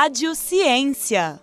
Rádio Ciência.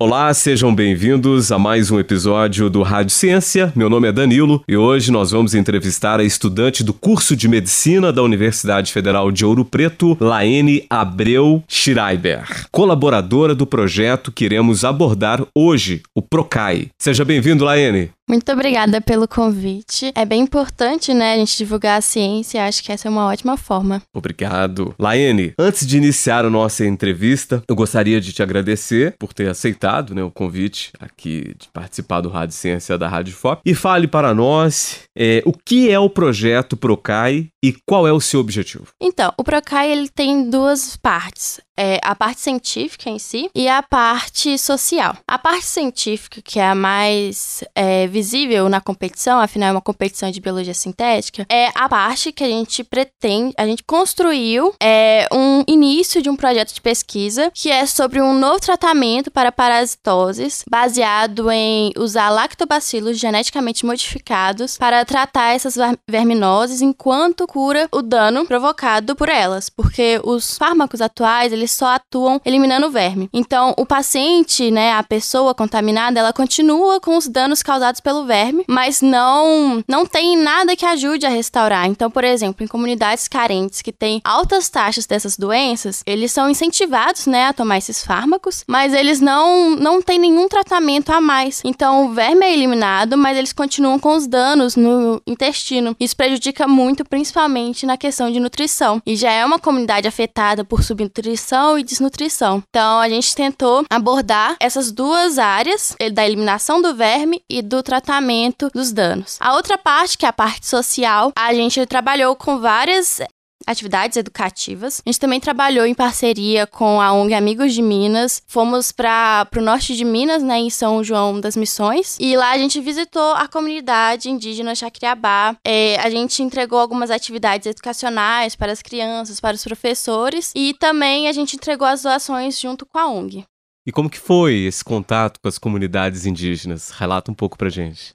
Olá, sejam bem-vindos a mais um episódio do Rádio Ciência. Meu nome é Danilo e hoje nós vamos entrevistar a estudante do curso de Medicina da Universidade Federal de Ouro Preto, Laene Abreu Schreiber, colaboradora do projeto que iremos abordar hoje, o PROCAI. Seja bem-vindo, Laene. Muito obrigada pelo convite. É bem importante, né, a gente divulgar a ciência. Acho que essa é uma ótima forma. Obrigado. Laene, antes de iniciar a nossa entrevista, eu gostaria de te agradecer por ter aceitado né, o convite aqui de participar do Rádio Ciência da Rádio FOP. E fale para nós é, o que é o projeto Procai e qual é o seu objetivo. Então, o Procai ele tem duas partes é, a parte científica em si e a parte social. A parte científica, que é a mais é, visível na competição, afinal é uma competição de biologia sintética, é a parte que a gente pretende, a gente construiu é, um início de um projeto de pesquisa que é sobre um novo tratamento para parasitoses baseado em usar lactobacilos geneticamente modificados para tratar essas verminoses enquanto cura o dano provocado por elas, porque os fármacos atuais eles só atuam eliminando o verme. Então, o paciente, né, a pessoa contaminada, ela continua com os danos causados pelo verme, mas não não tem nada que ajude a restaurar. Então, por exemplo, em comunidades carentes que têm altas taxas dessas doenças, eles são incentivados, né, a tomar esses fármacos, mas eles não não têm nenhum tratamento a mais. Então, o verme é eliminado, mas eles continuam com os danos no intestino. Isso prejudica muito, principalmente na questão de nutrição. E já é uma comunidade afetada por subnutrição nutrição e desnutrição. Então, a gente tentou abordar essas duas áreas, da eliminação do verme e do tratamento dos danos. A outra parte, que é a parte social, a gente trabalhou com várias atividades educativas. A gente também trabalhou em parceria com a ONG Amigos de Minas. Fomos para o norte de Minas, né, em São João das Missões. E lá a gente visitou a comunidade indígena Chacriabá. É, a gente entregou algumas atividades educacionais para as crianças, para os professores. E também a gente entregou as doações junto com a ONG. E como que foi esse contato com as comunidades indígenas? Relata um pouco pra gente.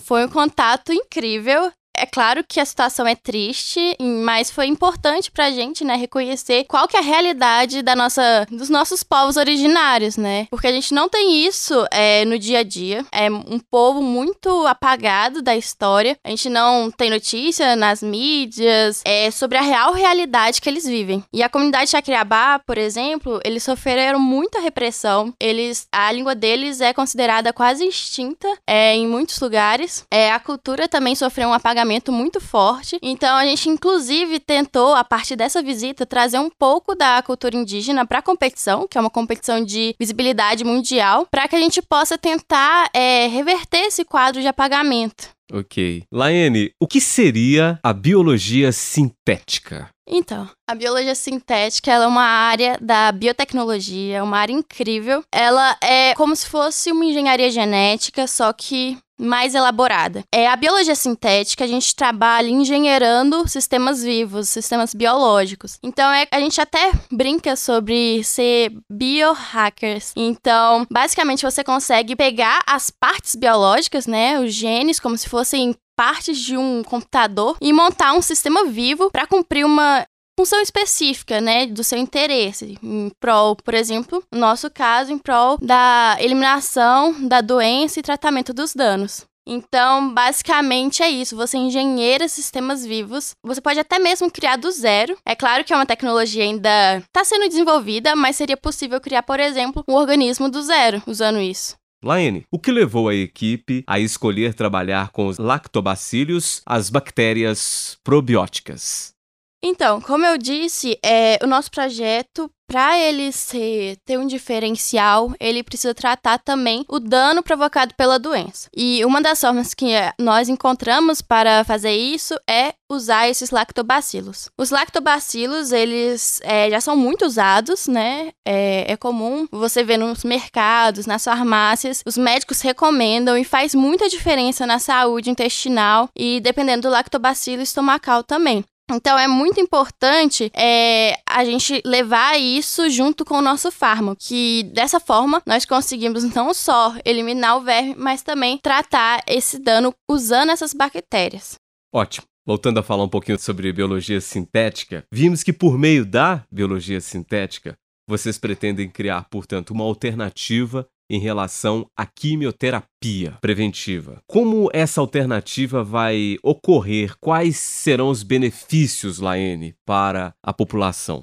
Foi um contato incrível. É claro que a situação é triste, mas foi importante pra gente, né, reconhecer qual que é a realidade da nossa, dos nossos povos originários, né? Porque a gente não tem isso é, no dia a dia. É um povo muito apagado da história. A gente não tem notícia nas mídias é, sobre a real realidade que eles vivem. E a comunidade Chacriabá, por exemplo, eles sofreram muita repressão. Eles, a língua deles é considerada quase extinta é, em muitos lugares. É, a cultura também sofreu um apagamento muito forte. Então a gente inclusive tentou a partir dessa visita trazer um pouco da cultura indígena para a competição, que é uma competição de visibilidade mundial, para que a gente possa tentar é, reverter esse quadro de apagamento. Ok. Laene, o que seria a biologia sintética? Então, a biologia sintética é uma área da biotecnologia, uma área incrível. Ela é como se fosse uma engenharia genética, só que mais elaborada. É a biologia sintética, a gente trabalha engenheirando sistemas vivos, sistemas biológicos. Então é, a gente até brinca sobre ser biohackers. Então, basicamente você consegue pegar as partes biológicas, né, os genes como se fossem partes de um computador e montar um sistema vivo para cumprir uma função específica, né, do seu interesse, em prol, por exemplo, no nosso caso, em prol da eliminação da doença e tratamento dos danos. Então, basicamente é isso. Você engenheira sistemas vivos. Você pode até mesmo criar do zero. É claro que é uma tecnologia ainda está sendo desenvolvida, mas seria possível criar, por exemplo, um organismo do zero usando isso. Laine, o que levou a equipe a escolher trabalhar com os lactobacílios, as bactérias probióticas? Então, como eu disse, é, o nosso projeto para ele ser, ter um diferencial, ele precisa tratar também o dano provocado pela doença. E uma das formas que eh, nós encontramos para fazer isso é usar esses lactobacilos. Os lactobacilos, eles é, já são muito usados, né? É, é, comum você ver nos mercados, nas farmácias. Os médicos recomendam e faz muita diferença na saúde intestinal e, dependendo do lactobacilo estomacal também. Então é muito importante é, a gente levar isso junto com o nosso fármaco, que dessa forma nós conseguimos não só eliminar o verme, mas também tratar esse dano usando essas bactérias. Ótimo. Voltando a falar um pouquinho sobre biologia sintética, vimos que por meio da biologia sintética, vocês pretendem criar, portanto, uma alternativa em relação à quimioterapia preventiva. Como essa alternativa vai ocorrer? Quais serão os benefícios, Laene, para a população?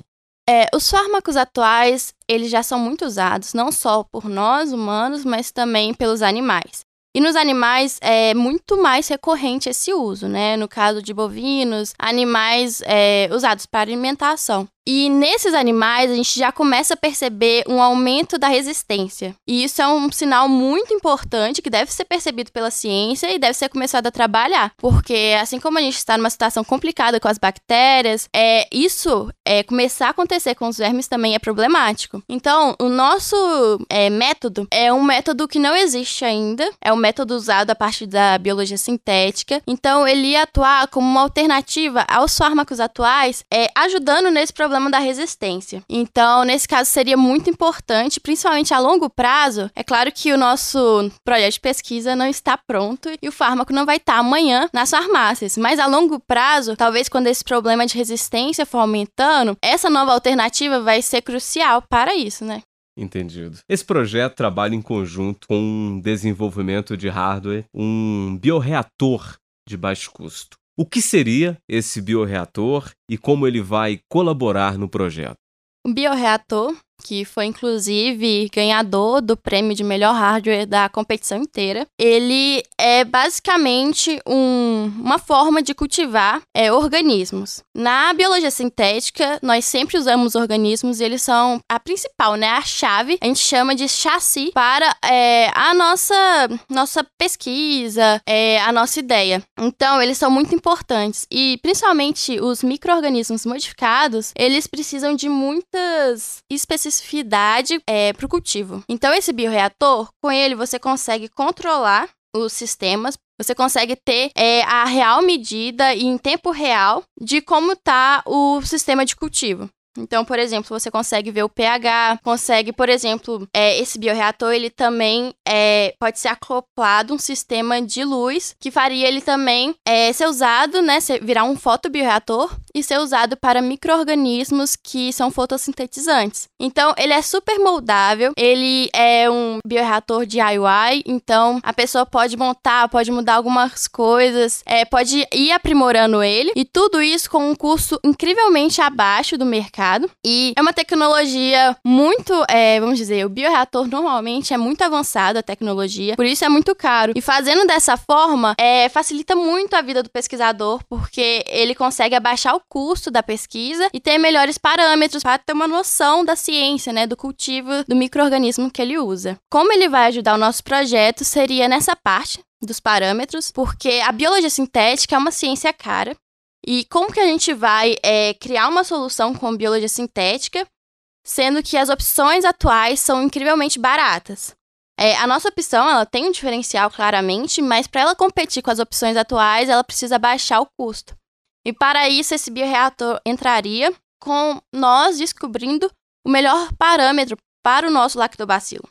É, os fármacos atuais, eles já são muito usados, não só por nós humanos, mas também pelos animais. E nos animais é muito mais recorrente esse uso, né? No caso de bovinos, animais é, usados para alimentação. E nesses animais, a gente já começa a perceber um aumento da resistência. E isso é um sinal muito importante que deve ser percebido pela ciência e deve ser começado a trabalhar. Porque, assim como a gente está numa situação complicada com as bactérias, é, isso é, começar a acontecer com os vermes também é problemático. Então, o nosso é, método é um método que não existe ainda, é um método usado a partir da biologia sintética. Então, ele ia atuar como uma alternativa aos fármacos atuais, é, ajudando nesse problema problema da resistência. Então, nesse caso, seria muito importante, principalmente a longo prazo. É claro que o nosso projeto de pesquisa não está pronto e o fármaco não vai estar amanhã nas farmácias, mas a longo prazo, talvez quando esse problema de resistência for aumentando, essa nova alternativa vai ser crucial para isso, né? Entendido. Esse projeto trabalha em conjunto com um desenvolvimento de hardware, um bioreator de baixo custo. O que seria esse bioreator e como ele vai colaborar no projeto? O bioreator que foi inclusive ganhador do prêmio de melhor hardware da competição inteira. Ele é basicamente um, uma forma de cultivar é, organismos. Na biologia sintética, nós sempre usamos organismos e eles são a principal, né? A chave, a gente chama de chassi para é, a nossa, nossa pesquisa, é, a nossa ideia. Então, eles são muito importantes e principalmente os micro-organismos modificados, eles precisam de muitas especificidades especificidade é, para o cultivo. Então, esse bioreator, com ele você consegue controlar os sistemas, você consegue ter é, a real medida e em tempo real de como está o sistema de cultivo. Então, por exemplo, você consegue ver o pH, consegue, por exemplo, é, esse bioreator, ele também é, pode ser acoplado um sistema de luz que faria ele também é, ser usado, né, ser, virar um fotobioreator e ser usado para micro-organismos que são fotossintetizantes. Então, ele é super moldável, ele é um bioreator IUI, então a pessoa pode montar, pode mudar algumas coisas, é, pode ir aprimorando ele, e tudo isso com um custo incrivelmente abaixo do mercado. E é uma tecnologia muito, é, vamos dizer, o bioreator normalmente é muito avançado a tecnologia, por isso é muito caro. E fazendo dessa forma, é, facilita muito a vida do pesquisador, porque ele consegue abaixar o custo da pesquisa e ter melhores parâmetros para ter uma noção da ciência, né, do cultivo do microorganismo que ele usa. Como ele vai ajudar o nosso projeto seria nessa parte dos parâmetros, porque a biologia sintética é uma ciência cara. E como que a gente vai é, criar uma solução com biologia sintética, sendo que as opções atuais são incrivelmente baratas? É, a nossa opção ela tem um diferencial claramente, mas para ela competir com as opções atuais, ela precisa baixar o custo. E para isso, esse bioreator entraria com nós descobrindo o melhor parâmetro para o nosso lactobacilo.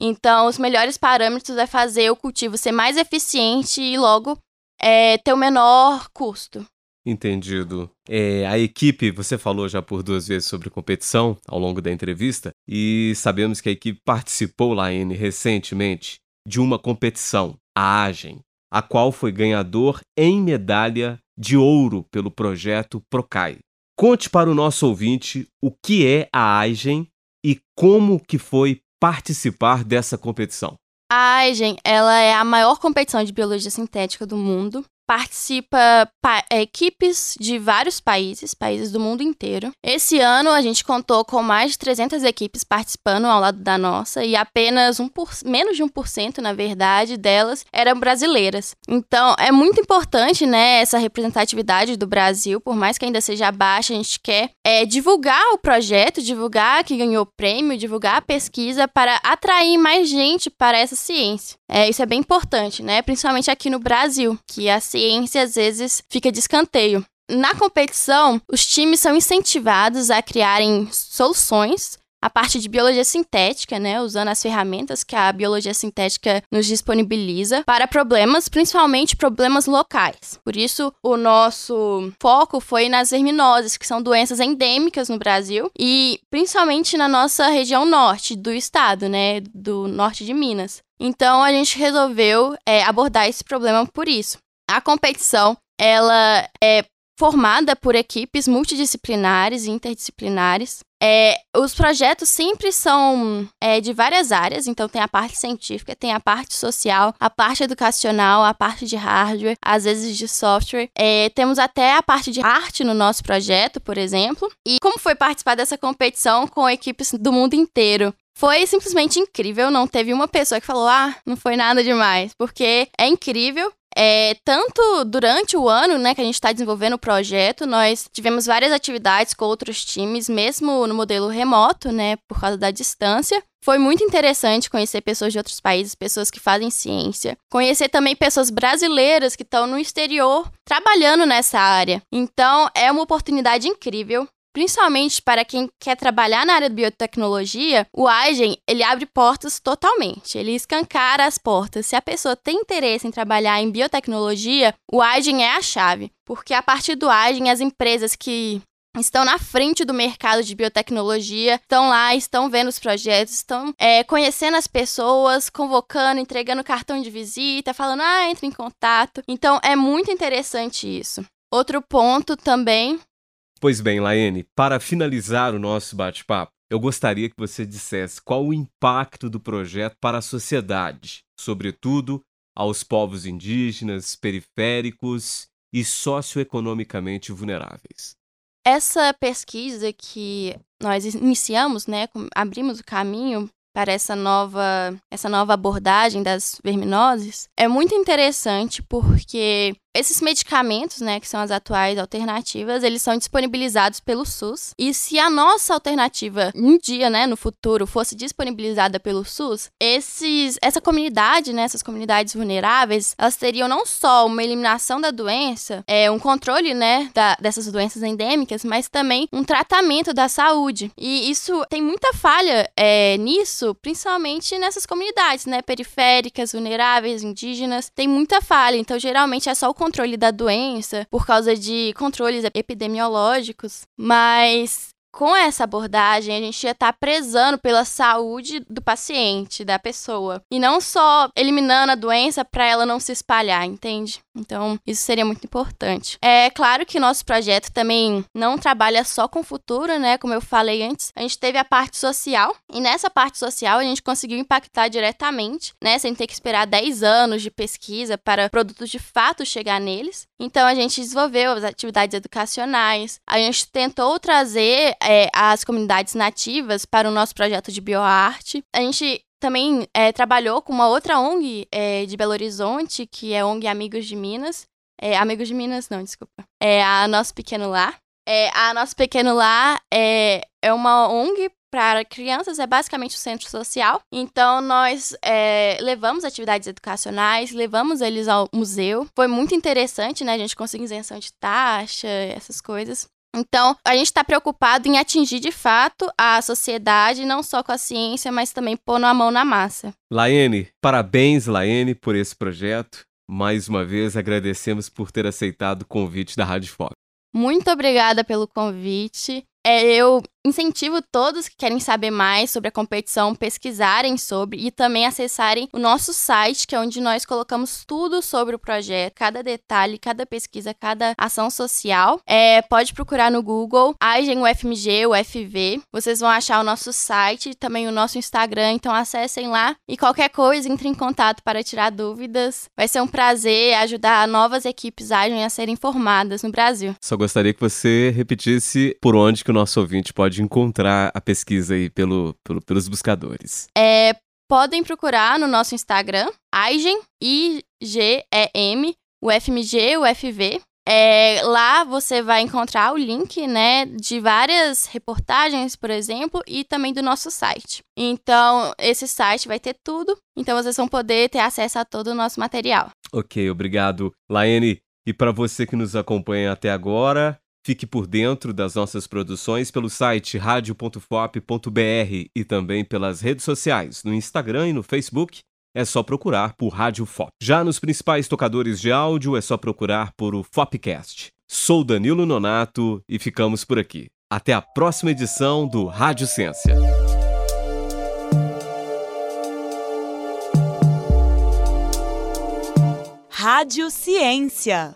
Então, os melhores parâmetros é fazer o cultivo ser mais eficiente e logo é, ter o menor custo. Entendido. É, a equipe, você falou já por duas vezes sobre competição ao longo da entrevista, e sabemos que a equipe participou em recentemente de uma competição, a AGEN, a qual foi ganhador em medalha de ouro pelo projeto Procai. Conte para o nosso ouvinte o que é a AIGEN e como que foi participar dessa competição. A AIGEN, ela é a maior competição de biologia sintética do mundo participa pa é, equipes de vários países, países do mundo inteiro. Esse ano a gente contou com mais de 300 equipes participando ao lado da nossa e apenas um por, menos de 1%, na verdade, delas eram brasileiras. Então, é muito importante, né, essa representatividade do Brasil, por mais que ainda seja baixa, a gente quer é, divulgar o projeto, divulgar que ganhou prêmio, divulgar a pesquisa para atrair mais gente para essa ciência. É, isso é bem importante, né, principalmente aqui no Brasil, que a ciência às vezes fica de escanteio. Na competição, os times são incentivados a criarem soluções a parte de biologia sintética, né, usando as ferramentas que a biologia sintética nos disponibiliza para problemas, principalmente problemas locais. Por isso, o nosso foco foi nas verminoses, que são doenças endêmicas no Brasil e principalmente na nossa região norte do estado, né, do norte de Minas. Então, a gente resolveu é, abordar esse problema por isso. A competição, ela é formada por equipes multidisciplinares e interdisciplinares. É, os projetos sempre são é, de várias áreas, então tem a parte científica, tem a parte social, a parte educacional, a parte de hardware, às vezes de software. É, temos até a parte de arte no nosso projeto, por exemplo. E como foi participar dessa competição com equipes do mundo inteiro? Foi simplesmente incrível, não teve uma pessoa que falou, ah, não foi nada demais, porque é incrível. É, tanto durante o ano né, que a gente está desenvolvendo o projeto, nós tivemos várias atividades com outros times, mesmo no modelo remoto, né, por causa da distância. Foi muito interessante conhecer pessoas de outros países, pessoas que fazem ciência. Conhecer também pessoas brasileiras que estão no exterior trabalhando nessa área. Então, é uma oportunidade incrível principalmente para quem quer trabalhar na área de biotecnologia, o Aigen, ele abre portas totalmente, ele escancara as portas. Se a pessoa tem interesse em trabalhar em biotecnologia, o Aigen é a chave, porque a partir do Aigen, as empresas que estão na frente do mercado de biotecnologia, estão lá, estão vendo os projetos, estão é, conhecendo as pessoas, convocando, entregando cartão de visita, falando, ah, entre em contato. Então, é muito interessante isso. Outro ponto também Pois bem, Laene, para finalizar o nosso bate-papo, eu gostaria que você dissesse qual o impacto do projeto para a sociedade, sobretudo aos povos indígenas, periféricos e socioeconomicamente vulneráveis. Essa pesquisa que nós iniciamos, né, abrimos o caminho para essa nova, essa nova abordagem das verminoses, é muito interessante porque esses medicamentos, né, que são as atuais alternativas, eles são disponibilizados pelo SUS. E se a nossa alternativa um dia, né, no futuro, fosse disponibilizada pelo SUS, esses, essa comunidade, né, essas comunidades vulneráveis, elas teriam não só uma eliminação da doença, é um controle, né, da, dessas doenças endêmicas, mas também um tratamento da saúde. E isso tem muita falha é, nisso, principalmente nessas comunidades, né, periféricas, vulneráveis, indígenas, tem muita falha. Então, geralmente é só o controle da doença, por causa de controles epidemiológicos, mas com essa abordagem, a gente ia estar tá prezando pela saúde do paciente, da pessoa. E não só eliminando a doença para ela não se espalhar, entende? Então, isso seria muito importante. É claro que nosso projeto também não trabalha só com o futuro, né? Como eu falei antes, a gente teve a parte social, e nessa parte social a gente conseguiu impactar diretamente, né? Sem ter que esperar 10 anos de pesquisa para produtos de fato chegar neles. Então, a gente desenvolveu as atividades educacionais, a gente tentou trazer é, as comunidades nativas para o nosso projeto de bioarte. A gente também é, trabalhou com uma outra ONG é, de Belo Horizonte, que é ONG Amigos de Minas. É, Amigos de Minas, não, desculpa. É a Nosso Pequeno Lar. É, a Nosso Pequeno Lar é, é uma ONG para crianças, é basicamente o centro social. Então, nós é, levamos atividades educacionais, levamos eles ao museu. Foi muito interessante, né? A gente conseguiu isenção de taxa, essas coisas. Então, a gente está preocupado em atingir de fato a sociedade, não só com a ciência, mas também pondo a mão na massa. Laene, parabéns, Laene, por esse projeto. Mais uma vez, agradecemos por ter aceitado o convite da Rádio Foco. Muito obrigada pelo convite. É, eu incentivo todos que querem saber mais sobre a competição pesquisarem sobre e também acessarem o nosso site, que é onde nós colocamos tudo sobre o projeto, cada detalhe, cada pesquisa, cada ação social. É, pode procurar no Google, AIGEN UFMG, UFV. Vocês vão achar o nosso site e também o nosso Instagram, então acessem lá e qualquer coisa entre em contato para tirar dúvidas. Vai ser um prazer ajudar novas equipes AIGEN a serem formadas no Brasil. Só gostaria que você repetisse por onde que o nosso ouvinte pode encontrar a pesquisa aí pelo, pelo pelos buscadores? É, podem procurar no nosso Instagram, IGEM, I-G-E-M, o FMG, o FV. É, lá você vai encontrar o link, né, de várias reportagens, por exemplo, e também do nosso site. Então, esse site vai ter tudo, então vocês vão poder ter acesso a todo o nosso material. Ok, obrigado, Laene. E para você que nos acompanha até agora, Fique por dentro das nossas produções pelo site radio.fop.br e também pelas redes sociais, no Instagram e no Facebook. É só procurar por Rádio FOP. Já nos principais tocadores de áudio, é só procurar por o Fopcast. Sou Danilo Nonato e ficamos por aqui. Até a próxima edição do Rádio Ciência. Rádio Ciência.